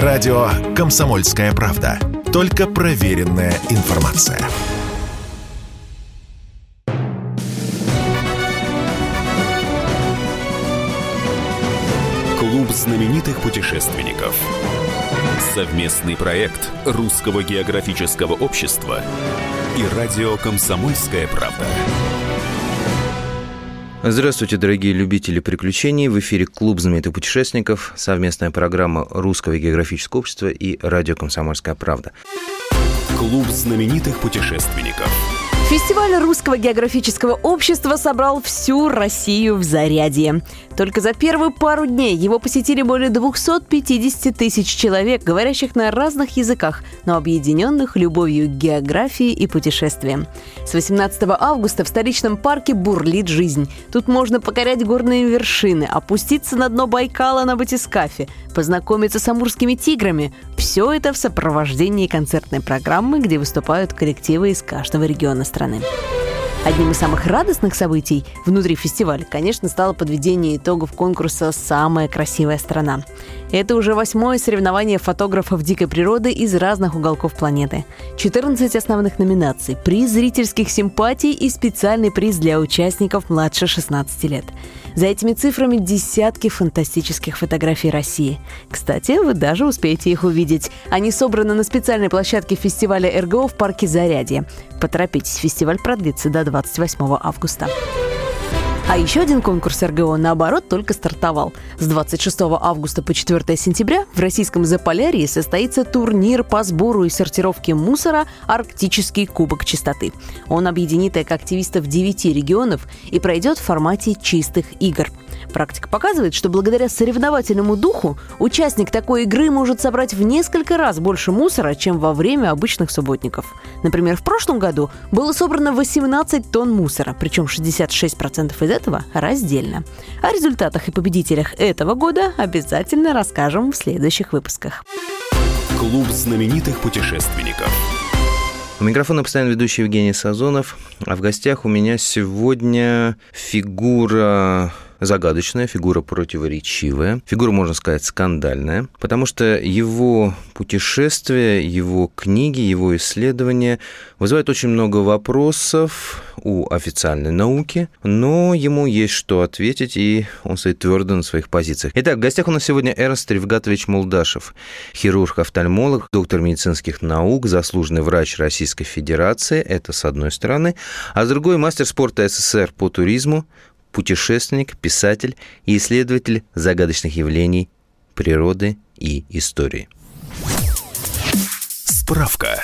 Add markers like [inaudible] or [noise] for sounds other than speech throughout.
Радио «Комсомольская правда». Только проверенная информация. Клуб знаменитых путешественников. Совместный проект Русского географического общества и радио «Комсомольская правда». Здравствуйте, дорогие любители приключений. В эфире Клуб знаменитых путешественников, совместная программа Русского географического общества и радио «Комсомольская правда». Клуб знаменитых путешественников. Фестиваль Русского географического общества собрал всю Россию в зарядье. Только за первые пару дней его посетили более 250 тысяч человек, говорящих на разных языках, но объединенных любовью к географии и путешествиям. С 18 августа в столичном парке бурлит жизнь. Тут можно покорять горные вершины, опуститься на дно Байкала на батискафе, познакомиться с амурскими тиграми. Все это в сопровождении концертной программы, где выступают коллективы из каждого региона страны. Одним из самых радостных событий внутри фестиваля, конечно, стало подведение итогов конкурса «Самая красивая страна». Это уже восьмое соревнование фотографов дикой природы из разных уголков планеты. 14 основных номинаций, приз зрительских симпатий и специальный приз для участников младше 16 лет. За этими цифрами десятки фантастических фотографий России. Кстати, вы даже успеете их увидеть. Они собраны на специальной площадке фестиваля РГО в парке Зарядье. Поторопитесь, фестиваль продлится до 28 августа. А еще один конкурс РГО, наоборот, только стартовал. С 26 августа по 4 сентября в российском Заполярье состоится турнир по сбору и сортировке мусора «Арктический кубок чистоты». Он объединит экоактивистов 9 регионов и пройдет в формате чистых игр – Практика показывает, что благодаря соревновательному духу участник такой игры может собрать в несколько раз больше мусора, чем во время обычных субботников. Например, в прошлом году было собрано 18 тонн мусора, причем 66% из этого раздельно. О результатах и победителях этого года обязательно расскажем в следующих выпусках. Клуб знаменитых путешественников. У микрофона постоянно ведущий Евгений Сазонов, а в гостях у меня сегодня фигура загадочная, фигура противоречивая, фигура, можно сказать, скандальная, потому что его путешествия, его книги, его исследования вызывают очень много вопросов у официальной науки, но ему есть что ответить, и он стоит твердо на своих позициях. Итак, в гостях у нас сегодня Эрнст Ревгатович Молдашев, хирург-офтальмолог, доктор медицинских наук, заслуженный врач Российской Федерации, это с одной стороны, а с другой мастер спорта СССР по туризму, путешественник, писатель и исследователь загадочных явлений природы и истории. Справка.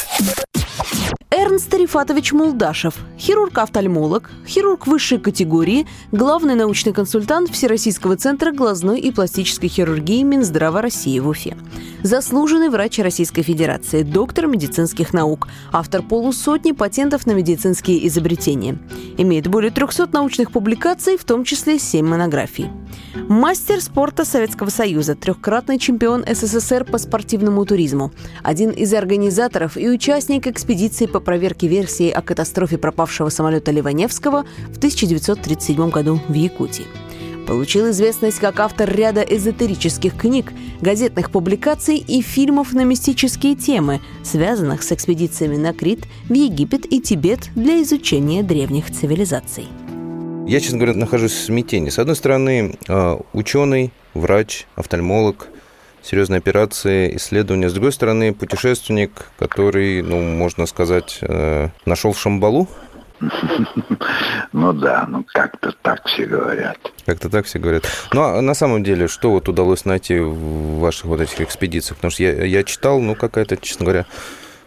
Эрнст Рифатович Мулдашев, хирург-офтальмолог, хирург высшей категории, главный научный консультант Всероссийского центра глазной и пластической хирургии Минздрава России в Уфе. Заслуженный врач Российской Федерации, доктор медицинских наук, автор полусотни патентов на медицинские изобретения. Имеет более 300 научных публикаций, в том числе 7 монографий. Мастер спорта Советского Союза, трехкратный чемпион СССР по спортивному туризму, один из организаторов и участник экспедиции по проверке версии о катастрофе пропавшего самолета Ливаневского в 1937 году в Якутии. Получил известность как автор ряда эзотерических книг, газетных публикаций и фильмов на мистические темы, связанных с экспедициями на Крит, в Египет и Тибет для изучения древних цивилизаций. Я, честно говоря, нахожусь в смятении. С одной стороны, а, ученый, врач, офтальмолог, серьезные операции, исследования. С другой стороны, путешественник, который, ну, можно сказать, э, нашел в Шамбалу. Ну да, ну как-то так все говорят. Как-то так все говорят. Ну, а на самом деле, что вот удалось найти в ваших вот этих экспедициях? Потому что я, я читал, ну, какая-то, честно говоря,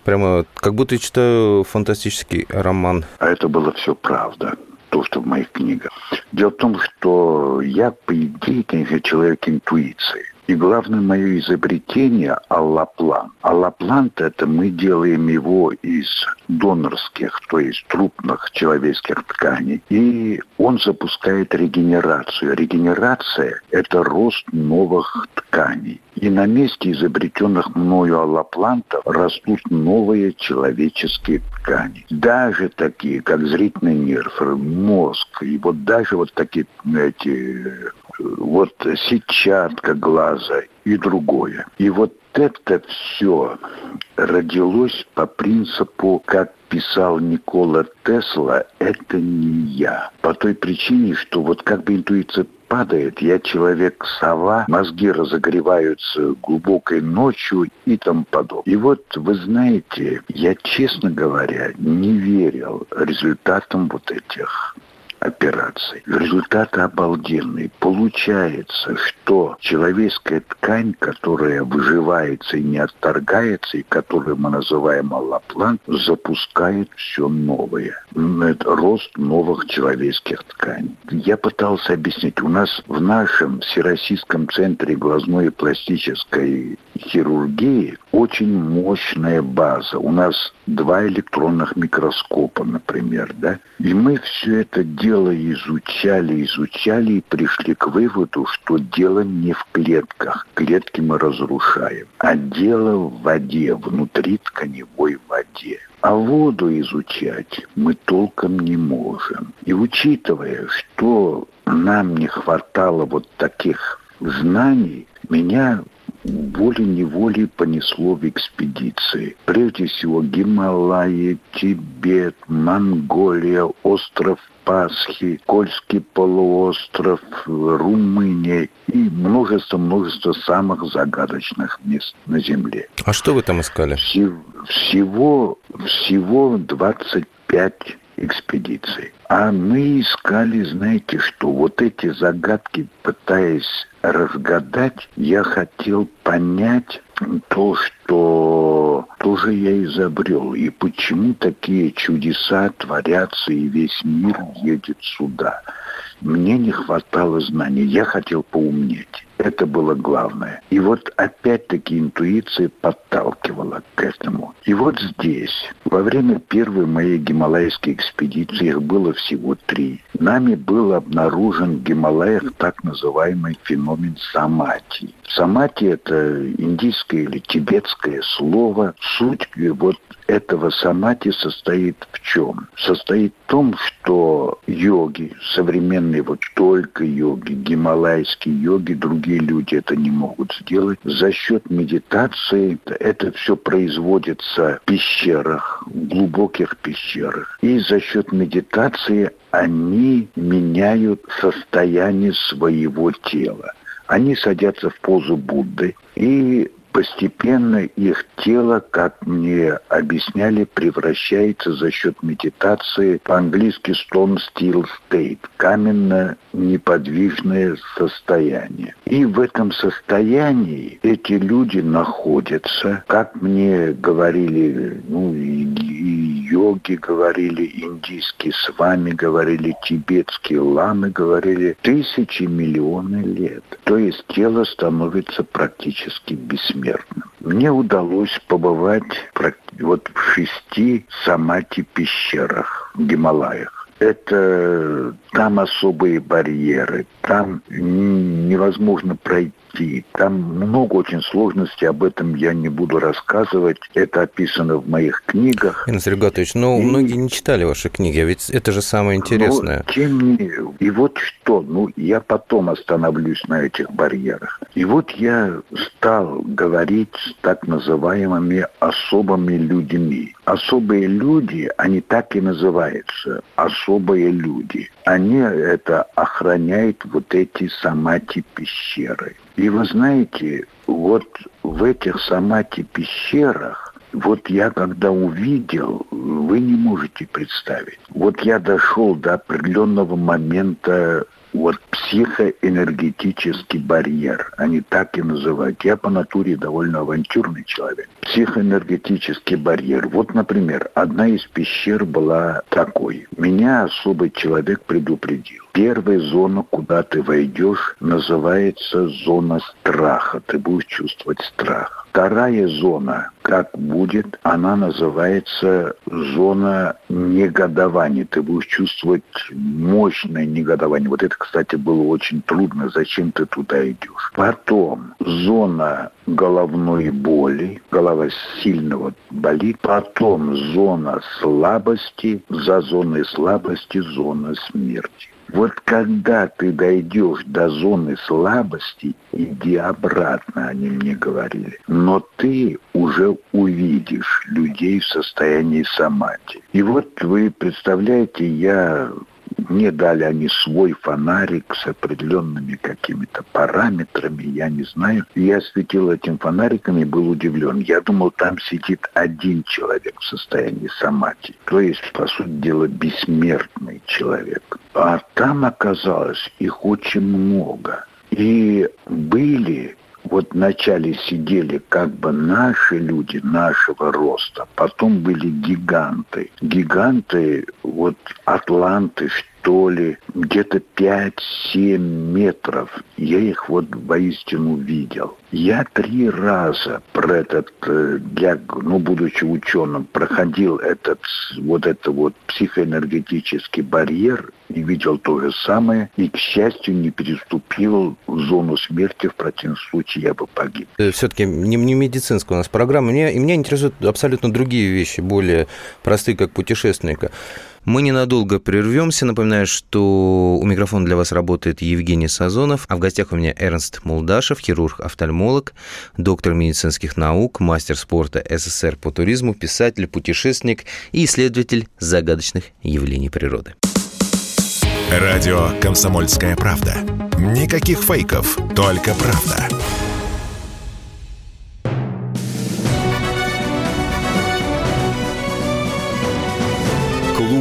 прямо как будто я читаю фантастический роман. А это было все правда то, что в моих книгах. Дело в том, что я, по идее, конечно, человек интуиции. И главное мое изобретение – аллоплан. Аллоплан – это мы делаем его из донорских, то есть трупных человеческих тканей. И он запускает регенерацию. Регенерация – это рост новых тканей. И на месте изобретенных мною аллоплантов растут новые человеческие ткани. Даже такие, как зрительный нерв, мозг, и вот даже вот такие эти вот сетчатка глаза и другое. И вот это все родилось по принципу, как писал Никола Тесла, это не я. По той причине, что вот как бы интуиция падает, я человек-сова, мозги разогреваются глубокой ночью и тому подобное. И вот, вы знаете, я, честно говоря, не верил результатам вот этих операций. Результаты обалденные. Получается, что человеческая ткань, которая выживается и не отторгается, и которую мы называем аллоплан, запускает все новое. Это рост новых человеческих тканей. Я пытался объяснить. У нас в нашем Всероссийском центре глазной и пластической хирургии очень мощная база. У нас два электронных микроскопа, например, да, и мы все это дело изучали, изучали и пришли к выводу, что дело не в клетках. Клетки мы разрушаем, а дело в воде, внутри тканевой воде. А воду изучать мы толком не можем. И учитывая, что нам не хватало вот таких знаний, меня волей-неволей понесло в экспедиции. Прежде всего Гималаи, Тибет, Монголия, остров Пасхи, Кольский полуостров, Румыния и множество-множество самых загадочных мест на Земле. А что вы там искали? Всего, всего 25 экспедиций. А мы искали, знаете что, вот эти загадки, пытаясь разгадать, я хотел понять то, что тоже я изобрел, и почему такие чудеса творятся, и весь мир едет сюда. Мне не хватало знаний, я хотел поумнеть. Это было главное. И вот опять-таки интуиция подталкивала к этому. И вот здесь, во время первой моей гималайской экспедиции, их было всего три, нами был обнаружен в Гималаях так называемый феномен самати. Самати – это индийское или тибетское слово. Суть вот этого самати состоит в чем? Состоит том, что йоги, современные вот только йоги, гималайские йоги, другие люди это не могут сделать. За счет медитации это все производится в пещерах, в глубоких пещерах. И за счет медитации они меняют состояние своего тела. Они садятся в позу Будды и постепенно их тело, как мне объясняли, превращается за счет медитации по-английски stone still state, каменно-неподвижное состояние. И в этом состоянии эти люди находятся, как мне говорили, ну, и, и йоги говорили, индийские с вами говорили, тибетские ламы говорили, тысячи, миллионы лет. То есть тело становится практически бессмертным бессмертным. Мне удалось побывать вот в шести самати пещерах в Гималаях. Это там особые барьеры, там невозможно пройти идти. Там много очень сложностей, об этом я не буду рассказывать. Это описано в моих книгах. Инна Регатович, ну, и... многие не читали ваши книги, а ведь это же самое интересное. Но, тем не и вот что, ну, я потом остановлюсь на этих барьерах. И вот я стал говорить с так называемыми особыми людьми. Особые люди, они так и называются, особые люди. Они это охраняют вот эти самати пещеры. И вы знаете, вот в этих самати пещерах, вот я когда увидел, вы не можете представить. Вот я дошел до определенного момента вот психоэнергетический барьер. Они так и называют. Я по натуре довольно авантюрный человек. Психоэнергетический барьер. Вот, например, одна из пещер была такой. Меня особый человек предупредил. Первая зона, куда ты войдешь, называется зона страха. Ты будешь чувствовать страх. Вторая зона, как будет, она называется зона негодования. Ты будешь чувствовать мощное негодование. Вот это, кстати, было очень трудно. Зачем ты туда идешь? Потом зона головной боли, голова сильно вот болит. Потом зона слабости, за зоной слабости зона смерти. Вот когда ты дойдешь до зоны слабости, иди обратно, они мне говорили. Но ты уже увидишь людей в состоянии самати. И вот вы представляете, я мне дали они свой фонарик с определенными какими-то параметрами, я не знаю. Я светил этим фонариком и был удивлен. Я думал, там сидит один человек в состоянии самати. То есть, по сути дела, бессмертный человек. А там оказалось их очень много. И были вот вначале сидели как бы наши люди нашего роста, потом были гиганты. Гиганты, вот атланты, что ли, где-то 5-7 метров. Я их вот воистину видел. Я три раза про этот, э, для, ну, будучи ученым, проходил этот, вот это вот психоэнергетический барьер и видел то же самое, и, к счастью, не переступил зону смерти, в противном случае я бы погиб. Э, Все-таки не, не медицинская у нас программа. Меня, и меня интересуют абсолютно другие вещи, более простые, как путешественника. Мы ненадолго прервемся. Напоминаю, что у микрофона для вас работает Евгений Сазонов, а в гостях у меня Эрнст Мулдашев, хирург-офтальмолог, доктор медицинских наук, мастер спорта СССР по туризму, писатель, путешественник и исследователь загадочных явлений природы. Радио «Комсомольская правда». Никаких фейков, только правда.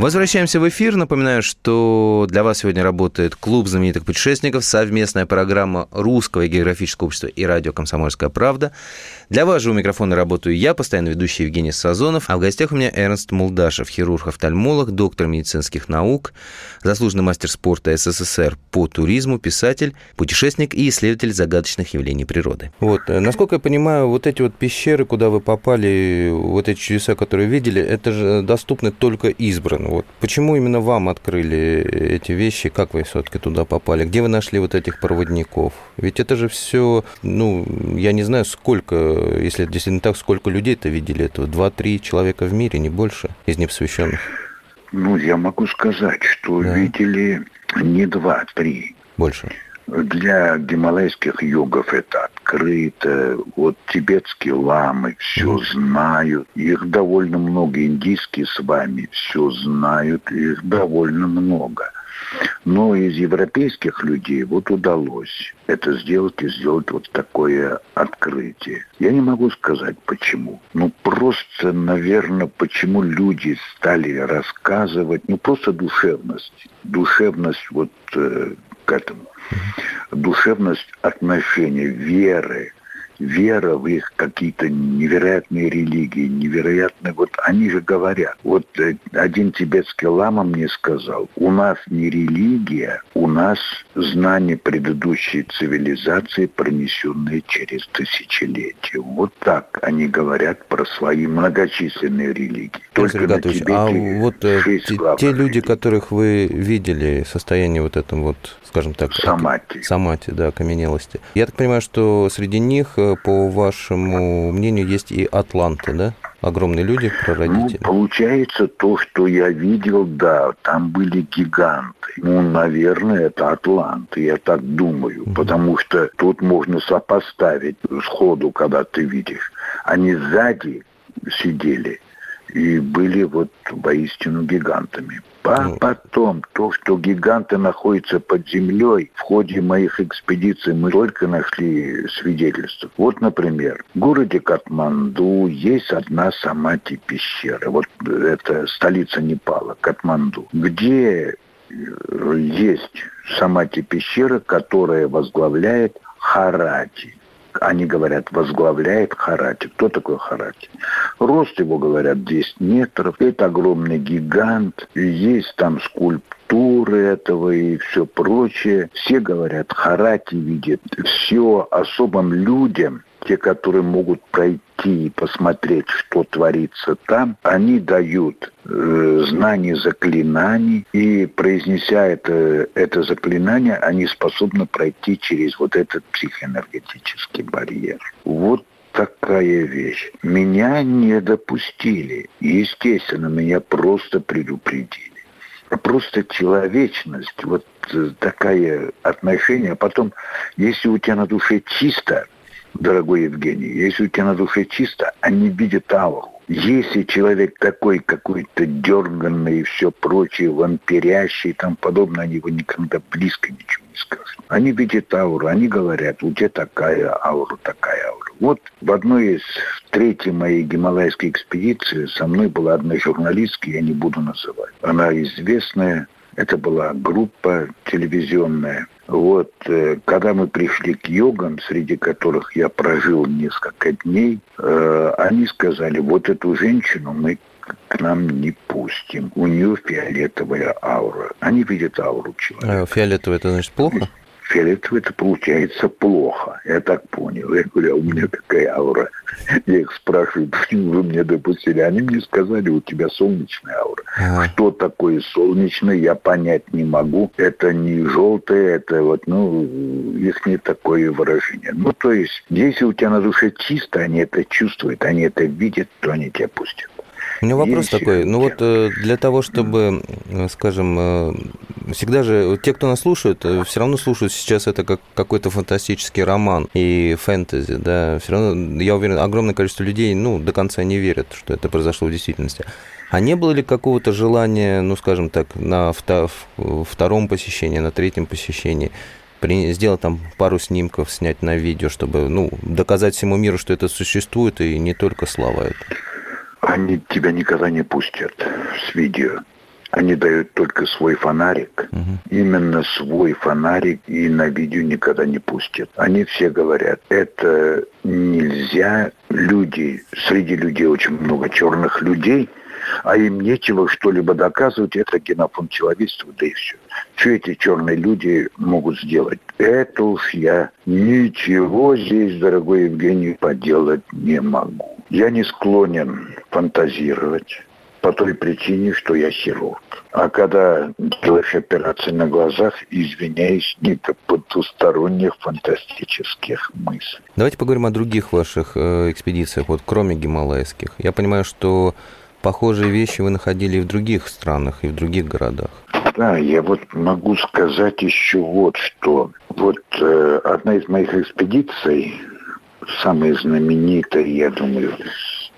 Возвращаемся в эфир. Напоминаю, что для вас сегодня работает Клуб знаменитых путешественников, совместная программа Русского географического общества и радио «Комсомольская правда». Для вас же у микрофона работаю я, постоянно ведущий Евгений Сазонов, а в гостях у меня Эрнст Мулдашев, хирург-офтальмолог, доктор медицинских наук, заслуженный мастер спорта СССР по туризму, писатель, путешественник и исследователь загадочных явлений природы. Вот, э, насколько я понимаю, вот эти вот пещеры, куда вы попали, вот эти чудеса, которые видели, это же доступны только избранным. Вот почему именно вам открыли эти вещи, как вы все-таки туда попали, где вы нашли вот этих проводников? Ведь это же все, ну, я не знаю, сколько если это действительно так, сколько людей это видели этого? Два-три человека в мире, не больше, из непосвященных? Ну, я могу сказать, что да. видели не два-три. Больше. Для гималайских йогов это открыто. Вот тибетские ламы все знают. Их довольно много. Индийские с вами все знают. Их довольно много. Но из европейских людей вот удалось это сделать и сделать вот такое открытие. Я не могу сказать почему. Ну просто, наверное, почему люди стали рассказывать, ну просто душевность. Душевность вот э, к этому. Душевность отношения, веры, вера в их какие-то невероятные религии, невероятные... Вот они же говорят. Вот э, один тибетский лама мне сказал, у нас не религия, у нас знание предыдущей цивилизации, пронесенные через тысячелетия. Вот так они говорят про свои многочисленные религии. Только на Тибете а вот э, те, те люди, которых вы видели, состояние вот этом вот, скажем так... Самати. Самати, да, окаменелости. Я так понимаю, что среди них э, по вашему мнению, есть и атланты, да? Огромные люди, прародители. Ну, получается, то, что я видел, да, там были гиганты. Ну, наверное, это атланты, я так думаю. Угу. Потому что тут можно сопоставить сходу, когда ты видишь. Они сзади сидели и были вот воистину гигантами. А ну. потом, то, что гиганты находятся под землей, в ходе моих экспедиций мы только нашли свидетельства. Вот, например, в городе Катманду есть одна самати пещера. Вот это столица Непала, Катманду, где э, есть самати пещера, которая возглавляет Харати они говорят, возглавляет Харати. Кто такой Харати? Рост его, говорят, 10 метров. Это огромный гигант. Есть там скульптуры этого и все прочее. Все говорят, Харати видит все особым людям те, которые могут пройти и посмотреть, что творится там, они дают э, знание заклинаний, и произнеся это, это заклинание, они способны пройти через вот этот психоэнергетический барьер. Вот такая вещь. Меня не допустили. Естественно, меня просто предупредили. Просто человечность, вот э, такое отношение. А потом, если у тебя на душе чисто, дорогой Евгений, если у тебя на душе чисто, они видят ауру. Если человек такой какой-то дерганный и все прочее, вампирящий и тому подобное, они его никогда близко ничего не скажут. Они видят ауру, они говорят, у тебя такая аура, такая аура. Вот в одной из третьей моей гималайской экспедиции со мной была одна журналистка, я не буду называть. Она известная, это была группа телевизионная. Вот, э, когда мы пришли к йогам, среди которых я прожил несколько дней, э, они сказали, вот эту женщину мы к нам не пустим. У нее фиолетовая аура. Они видят ауру человека. А фиолетовая, это значит плохо? Фиолетовый это получается плохо. Я так понял. Я говорю, а у меня какая аура? Я их спрашиваю, [laughs] почему вы мне допустили? Они мне сказали, у тебя солнечная аура. Ага. Что такое солнечное, я понять не могу. Это не желтое, это вот, ну, их не такое выражение. Ну, то есть, если у тебя на душе чисто, они это чувствуют, они это видят, то они тебя пустят. У меня вопрос Есть такой. Ну вот э, для того, чтобы, э, скажем, э, всегда же те, кто нас слушают, все равно слушают сейчас это как какой-то фантастический роман и фэнтези, да. Все равно, я уверен, огромное количество людей, ну, до конца не верят, что это произошло в действительности. А не было ли какого-то желания, ну, скажем так, на втором посещении, на третьем посещении сделать там пару снимков, снять на видео, чтобы, ну, доказать всему миру, что это существует, и не только слова это? Они тебя никогда не пустят с видео. Они дают только свой фонарик. Угу. Именно свой фонарик и на видео никогда не пустят. Они все говорят, это нельзя. Люди, среди людей очень много черных людей, а им нечего что-либо доказывать, это генофонд человечества, да и все. Что эти черные люди могут сделать? Это уж я ничего здесь, дорогой Евгений, поделать не могу. Я не склонен фантазировать по той причине, что я хирург. А когда делаешь операции на глазах, извиняюсь, не до потусторонних фантастических мыслей. Давайте поговорим о других ваших э, экспедициях, вот кроме гималайских. Я понимаю, что похожие вещи вы находили и в других странах, и в других городах. Да, я вот могу сказать еще вот что. Вот э, одна из моих экспедиций самая знаменитая, я думаю,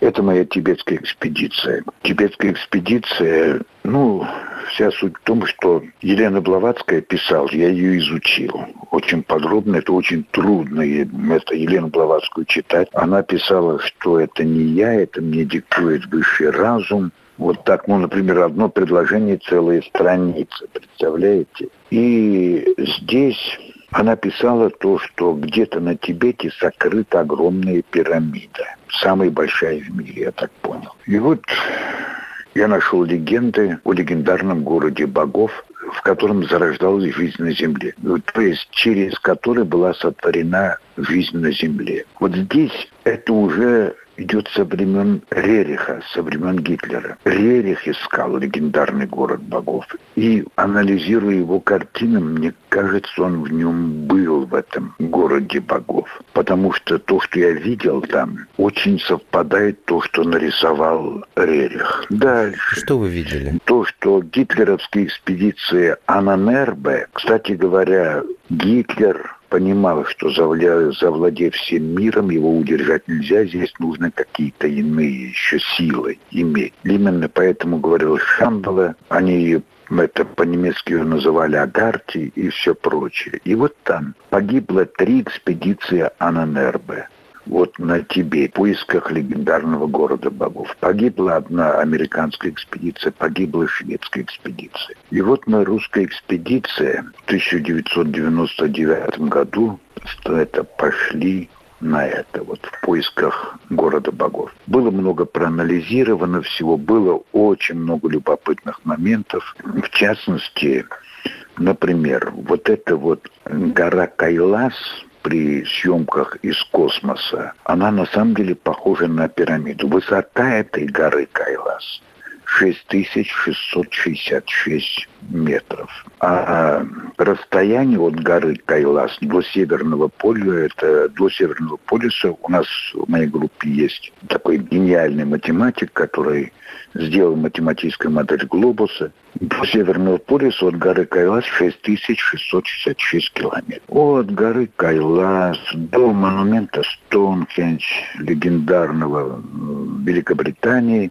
это моя тибетская экспедиция. Тибетская экспедиция, ну, вся суть в том, что Елена Блаватская писала, я ее изучил очень подробно, это очень трудно это Елену Блаватскую читать. Она писала, что это не я, это мне диктует высший разум. Вот так, ну, например, одно предложение целые страницы, представляете? И здесь она писала то, что где-то на Тибете сокрыта огромная пирамида. Самая большая в мире, я так понял. И вот я нашел легенды о легендарном городе богов, в котором зарождалась жизнь на Земле. То есть через который была сотворена жизнь на Земле. Вот здесь это уже идет со времен Рериха, со времен Гитлера. Рерих искал легендарный город богов. И анализируя его картины, мне кажется, он в нем был, в этом городе богов. Потому что то, что я видел там, очень совпадает то, что нарисовал Рерих. Дальше. Что вы видели? То, что гитлеровские экспедиции Ананербе, кстати говоря, Гитлер понимал, что завладев всем миром, его удержать нельзя, здесь нужно какие-то иные еще силы иметь. Именно поэтому говорил Шамбала, они ее это по-немецки ее называли Агарти и все прочее. И вот там погибло три экспедиции Ананербе вот на Тибет, в поисках легендарного города богов. Погибла одна американская экспедиция, погибла шведская экспедиция. И вот на русская экспедиция в 1999 году это пошли на это, вот в поисках города богов. Было много проанализировано всего, было очень много любопытных моментов. В частности, например, вот эта вот гора Кайлас – при съемках из космоса, она на самом деле похожа на пирамиду. Высота этой горы Кайлас 6666 метров. А расстояние от горы Кайлас до Северного поля, это до Северного полюса, у нас в моей группе есть такой гениальный математик, который сделал математическую модель глобуса. До Северного полюса от горы Кайлас 6666 километров. От горы Кайлас до монумента Стоунхендж, легендарного Великобритании,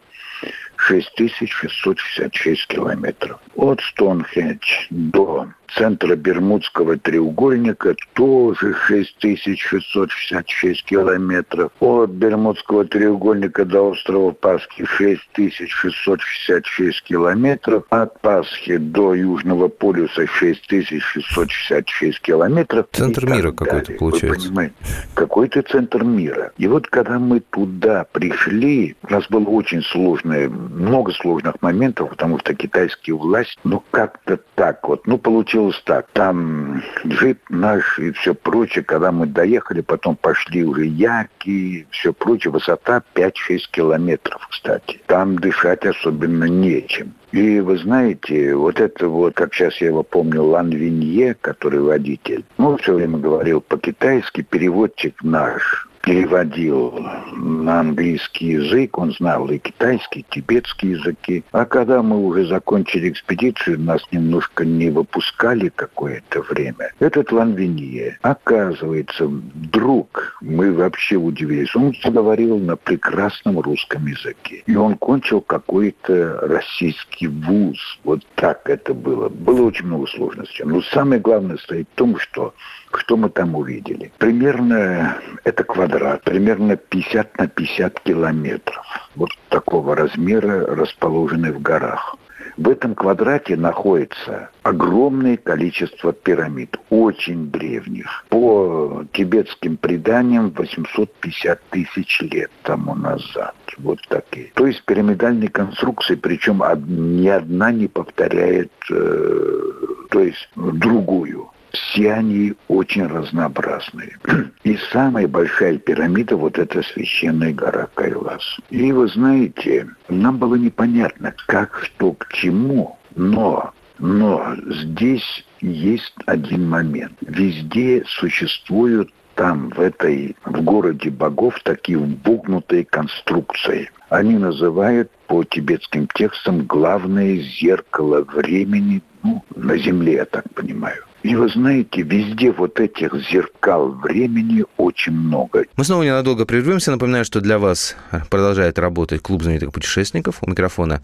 6666 километров. От Стоунхендж до центра Бермудского треугольника тоже 6666 километров. От Бермудского треугольника до острова Пасхи 6666 километров. От Пасхи до Южного полюса 6666 километров. Центр мира какой-то получается. Какой-то центр мира. И вот когда мы туда пришли, у нас было очень сложное, много сложных моментов, потому что китайские власти, ну как-то так вот, ну получилось получилось так. Там джип наш и все прочее, когда мы доехали, потом пошли уже яки, все прочее, высота 5-6 километров, кстати. Там дышать особенно нечем. И вы знаете, вот это вот, как сейчас я его помню, Лан Винье, который водитель, ну, все время говорил по-китайски, переводчик наш, переводил на английский язык, он знал и китайский, и тибетский языки. А когда мы уже закончили экспедицию, нас немножко не выпускали какое-то время. Этот Ван Винье, оказывается, вдруг мы вообще удивились. Он говорил на прекрасном русском языке. И он кончил какой-то российский вуз. Вот так это было. Было очень много сложностей. Но самое главное стоит в том, что что мы там увидели? Примерно это квадрат, примерно 50 на 50 километров. Вот такого размера, расположенный в горах. В этом квадрате находится огромное количество пирамид, очень древних. По тибетским преданиям 850 тысяч лет тому назад. Вот такие. То есть пирамидальные конструкции, причем ни одна не повторяет, э, то есть другую. Все они очень разнообразные. [clears throat] И самая большая пирамида, вот эта священная гора Кайлас. И вы знаете, нам было непонятно, как, что, к чему, но но здесь есть один момент. Везде существуют там, в этой, в городе богов, такие вбугнутые конструкции. Они называют по тибетским текстам главное зеркало времени ну, на Земле, я так понимаю. И вы знаете, везде вот этих зеркал времени очень много. Мы снова ненадолго прервемся. Напоминаю, что для вас продолжает работать клуб знаменитых путешественников. У микрофона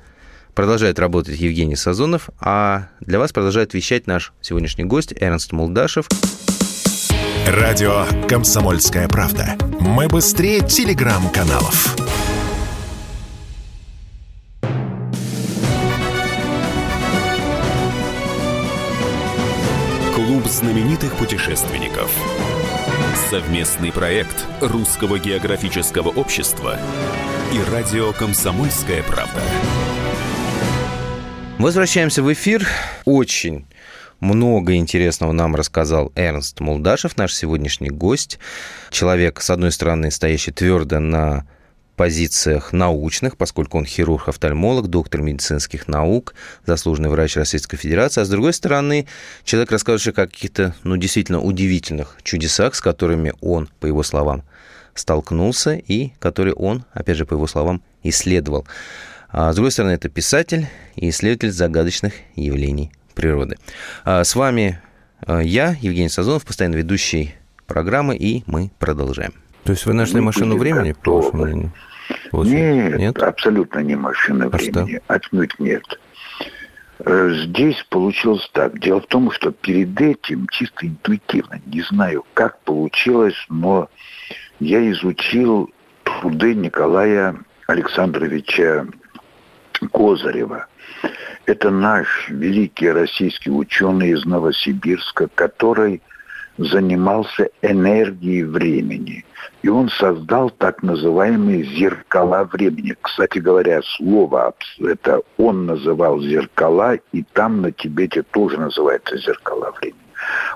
продолжает работать Евгений Сазонов, а для вас продолжает вещать наш сегодняшний гость Эрнст Молдашев. Радио «Комсомольская правда». Мы быстрее телеграм-каналов. Знаменитых путешественников. Совместный проект Русского географического общества и радио «Комсомольская правда». Возвращаемся в эфир. Очень много интересного нам рассказал Эрнст Молдашев, наш сегодняшний гость. Человек, с одной стороны, стоящий твердо на позициях научных, поскольку он хирург-офтальмолог, доктор медицинских наук, заслуженный врач Российской Федерации, а с другой стороны, человек, рассказывающий о каких-то, ну, действительно удивительных чудесах, с которыми он, по его словам, столкнулся и которые он, опять же, по его словам, исследовал. А с другой стороны, это писатель и исследователь загадочных явлений природы. А с вами а, я, Евгений Сазонов, постоянно ведущий программы, и мы продолжаем. То есть вы нашли мы машину времени, готовы. по вашему мнению? Нет, нет, абсолютно не машина а времени. Что? Отнюдь нет. Э, здесь получилось так. Дело в том, что перед этим, чисто интуитивно, не знаю, как получилось, но я изучил труды Николая Александровича Козырева. Это наш великий российский ученый из Новосибирска, который занимался энергией времени. И он создал так называемые зеркала времени. Кстати говоря, слово это он называл зеркала, и там на Тибете тоже называется зеркала времени.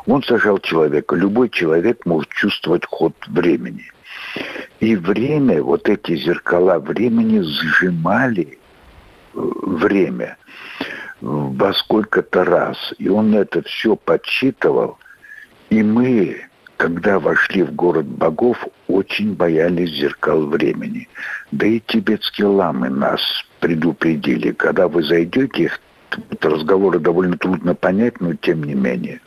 Он сажал человека. Любой человек может чувствовать ход времени. И время, вот эти зеркала времени сжимали э, время во сколько-то раз. И он это все подсчитывал. И мы, когда вошли в город богов, очень боялись зеркал времени. Да и тибетские ламы нас предупредили. Когда вы зайдете, разговоры довольно трудно понять, но тем не менее.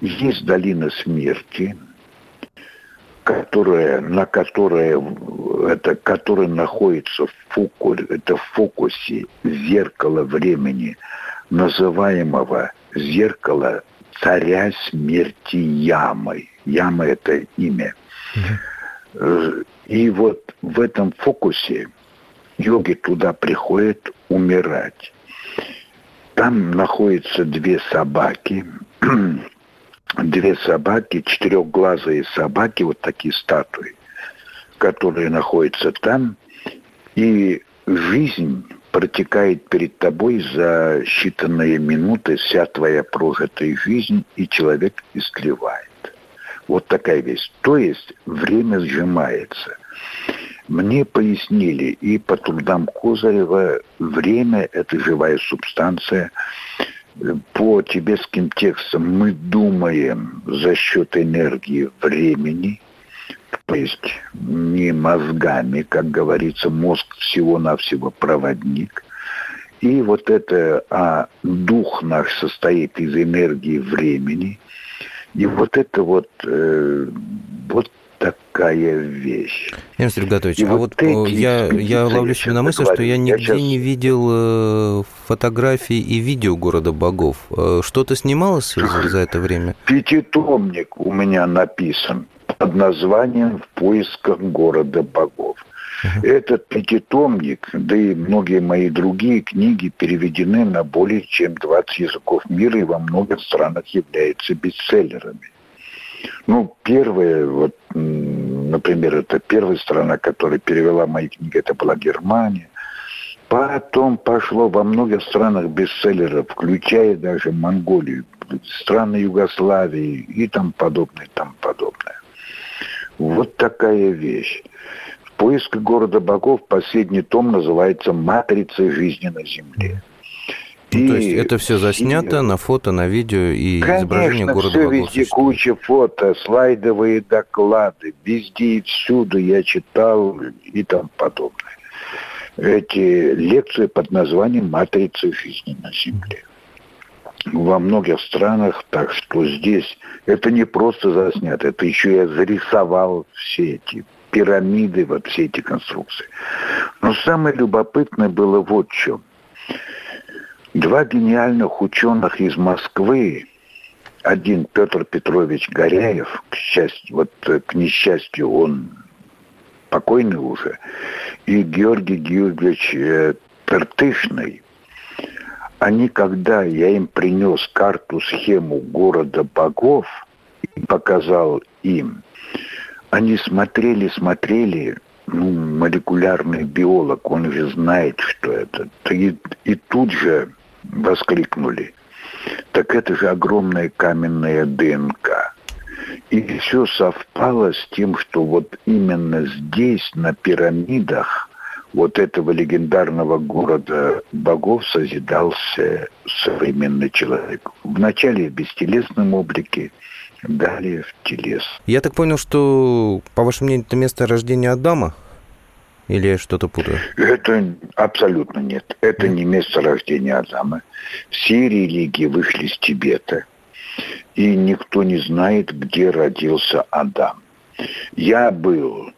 Есть долина смерти, которая, на которой, это, которая находится в, фоку, это в фокусе зеркала времени, называемого зеркала царя смерти Ямы. Яма – это имя. И вот в этом фокусе йоги туда приходят умирать. Там находятся две собаки, [clears throat] две собаки, четырехглазые собаки, вот такие статуи, которые находятся там, и жизнь протекает перед тобой за считанные минуты вся твоя прожитая жизнь, и человек истлевает. Вот такая вещь. То есть время сжимается. Мне пояснили, и по трудам Козырева время – это живая субстанция. По тибетским текстам мы думаем за счет энергии времени, то есть не мозгами, как говорится, мозг всего-навсего проводник. И вот это, а дух наш состоит из энергии времени. И вот это вот, э, вот такая вещь. Ян Сергеевич, а вот, вот я, я ловлю себя на мысли, что я нигде сейчас... не видел э, фотографий и видео города богов. Э, что-то снималось за [laughs] это время? Пятитомник у меня написан под названием «В поисках города богов». Uh-huh. Этот пятитомник, да и многие мои другие книги переведены на более чем 20 языков мира и во многих странах являются бестселлерами. Ну, первое, вот, например, это первая страна, которая перевела мои книги, это была Германия. Потом пошло во многих странах бестселлеров, включая даже Монголию, страны Югославии и там подобное, там подобное. Вот такая вещь. В поисках города богов последний том называется «Матрица жизни на Земле». Ну, то есть это все заснято и... на фото, на видео и Конечно, изображение города все Богов везде куча фото, слайдовые доклады, везде и всюду я читал и там подобное. Эти лекции под названием «Матрица жизни на Земле». Во многих странах, так что здесь это не просто заснято, это еще я зарисовал все эти пирамиды, вот все эти конструкции. Но самое любопытное было вот в чем – Два гениальных ученых из Москвы, один Петр Петрович Горяев, к счастью, вот э, к несчастью он покойный уже, и Георгий Георгиевич э, Тертышный, они, когда я им принес карту-схему города богов и показал им, они смотрели, смотрели, ну, молекулярный биолог, он же знает, что это. И, и тут же воскликнули. Так это же огромная каменная ДНК. И все совпало с тем, что вот именно здесь, на пирамидах, вот этого легендарного города богов созидался современный человек. Вначале в бестелесном облике, далее в телес. Я так понял, что, по вашему мнению, это место рождения Адама? Или я что-то путаю? Это абсолютно нет. Это не место рождения Адама. Все религии вышли с Тибета. И никто не знает, где родился Адам. Я был,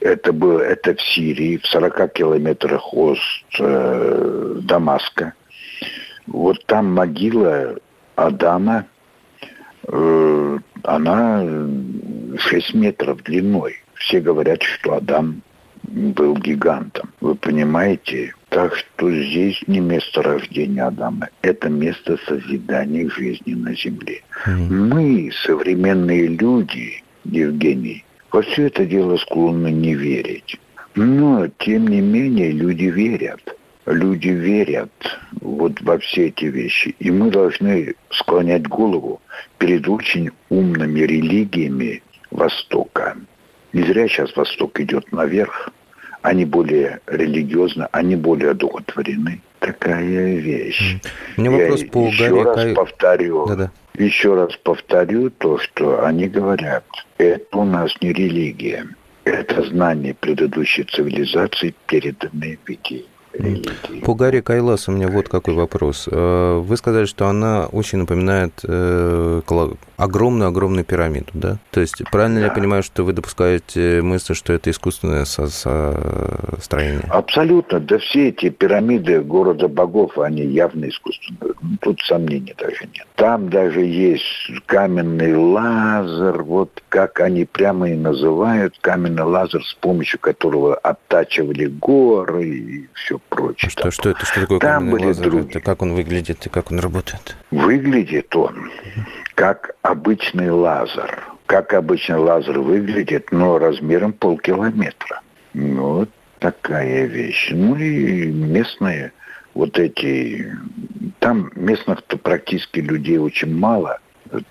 это было, это в Сирии, в 40 километрах от э, Дамаска. Вот там могила Адама, э, она 6 метров длиной. Все говорят, что Адам был гигантом. Вы понимаете? Так что здесь не место рождения Адама, это место созидания жизни на земле. Mm. Мы, современные люди, Евгений, во все это дело склонны не верить. Но, тем не менее, люди верят. люди верят вот во все эти вещи. И мы должны склонять голову перед очень умными религиями Востока. Не зря сейчас Восток идет наверх. Они более религиозны, они более одухотворены. Такая вещь. У меня вопрос Я по еще Гарри раз Кай- повторю. Да-да. Еще раз повторю то, что они говорят. Это у нас не религия. Это знание предыдущей цивилизации, переданные в виде религии. По Гарри Кайлас у меня вот какой вопрос. Э, Вы сказали, что она очень напоминает э, огромную-огромную пирамиду, да? То есть правильно ли я Да. понимаю, что вы допускаете мысль, что это искусственное со- со- строение? Абсолютно. Да все эти пирамиды города богов, они явно искусственные. Ну, Тут сомнений даже нет. Там даже есть каменный лазер, вот как они прямо и называют, каменный лазер, с помощью которого оттачивали горы и все прочее. Что, что это? Что такое Там были лазер? другие. Это как он выглядит и как он работает? Выглядит он как обычный лазер. Как обычный лазер выглядит, но размером полкилометра. Ну, Вот такая вещь. Ну и местные вот эти... Там местных-то практически людей очень мало.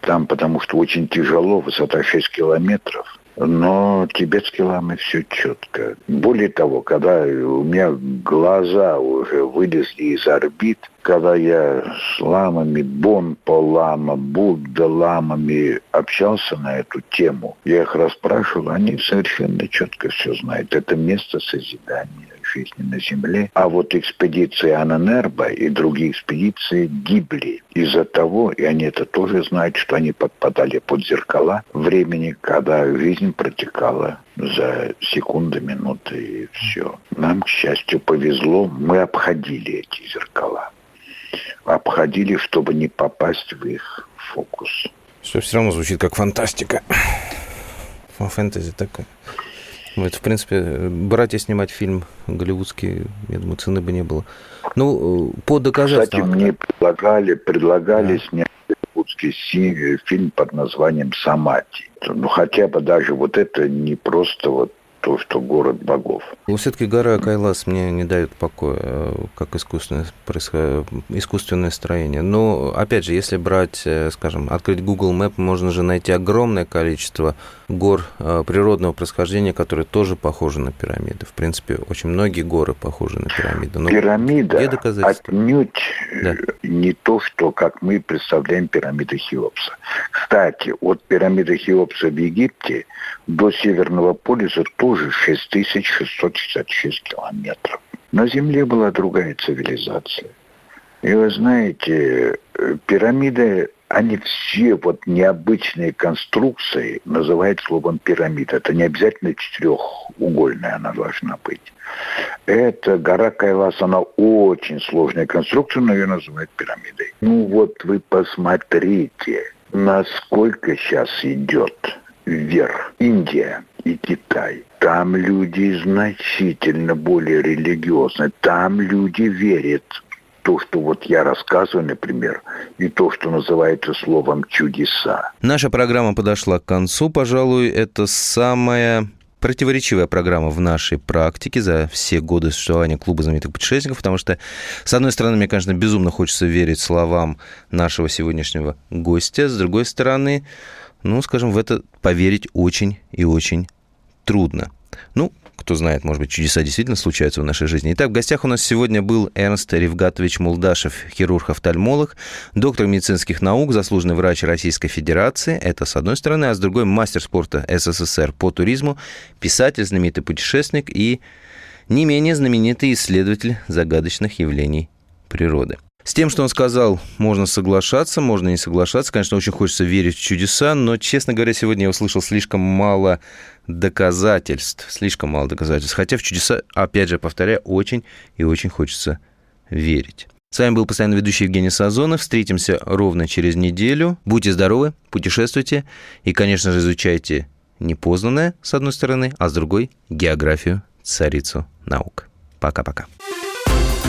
Там потому что очень тяжело, высота 6 километров. Но тибетский ламы все четко. Более того, когда у меня глаза уже вылезли из орбит, когда я с ламами, Бонпо лама, Будда ламами общался на эту тему, я их расспрашивал, они совершенно четко все знают. Это место созидания жизни на Земле. А вот экспедиции Ананерба и другие экспедиции гибли из-за того, и они это тоже знают, что они подпадали под зеркала времени, когда жизнь протекала за секунды, минуты и все. Нам, к счастью, повезло, мы обходили эти зеркала. Обходили, чтобы не попасть в их фокус. Все все равно звучит как фантастика. Фа- Фэнтези такое. Ну, Это, в принципе, братья снимать фильм голливудский, я думаю, цены бы не было. Ну, э, по Кстати, доказательствам... мне предлагали, предлагали снять голливудский си- фильм под названием «Самати». Ну, хотя бы даже вот это не просто вот то, что город богов. Все-таки гора Кайлас мне не дает покоя, э, как искусственное, происход- искусственное строение. Но, опять же, если брать, э, скажем, открыть Google Map, можно же найти огромное количество гор э, природного происхождения, которые тоже похожи на пирамиды. В принципе, очень многие горы похожи на пирамиды. Но Пирамида где доказательства? отнюдь Да. э, не то, что как мы представляем пирамиды Хеопса. Кстати, от пирамиды Хеопса в Египте до Северного полюса тоже 6666 километров. На Земле была другая цивилизация. И вы знаете, э, пирамиды, они все вот необычные конструкции называют словом пирамида. Это не обязательно четырехугольная она должна быть. Это гора Кайлас, она очень сложная конструкция, но ее называют пирамидой. Ну вот вы посмотрите, насколько сейчас идет вверх Индия и Китай. Там люди значительно более религиозны. Там люди верят то, что вот я рассказываю, например, и то, что называется словом чудеса. Наша программа подошла к концу. Пожалуй, это самая противоречивая программа в нашей практике за все годы существования клуба знаменитых путешественников, потому что, с одной стороны, мне, конечно, безумно хочется верить словам нашего сегодняшнего гостя, с другой стороны, ну, скажем, в это поверить очень и очень трудно. Ну, кто знает, может быть, чудеса действительно случаются в нашей жизни. Итак, в гостях у нас сегодня был Эрнст Ревгатович Мулдашев, хирург-офтальмолог, доктор медицинских наук, заслуженный врач Российской Федерации. Это с одной стороны, а с другой мастер спорта СССР по туризму, писатель, знаменитый путешественник и не менее знаменитый исследователь загадочных явлений природы. С тем, что он сказал, можно соглашаться, можно не соглашаться. Конечно, очень хочется верить в чудеса, но, честно говоря, сегодня я услышал слишком мало доказательств. Слишком мало доказательств. Хотя в чудеса, опять же, повторяю, очень и очень хочется верить. С вами был постоянно ведущий Евгений Сазонов. Встретимся ровно через неделю. Будьте здоровы, путешествуйте и, конечно же, изучайте непознанное, с одной стороны, а с другой – географию, царицу наук. Пока-пока.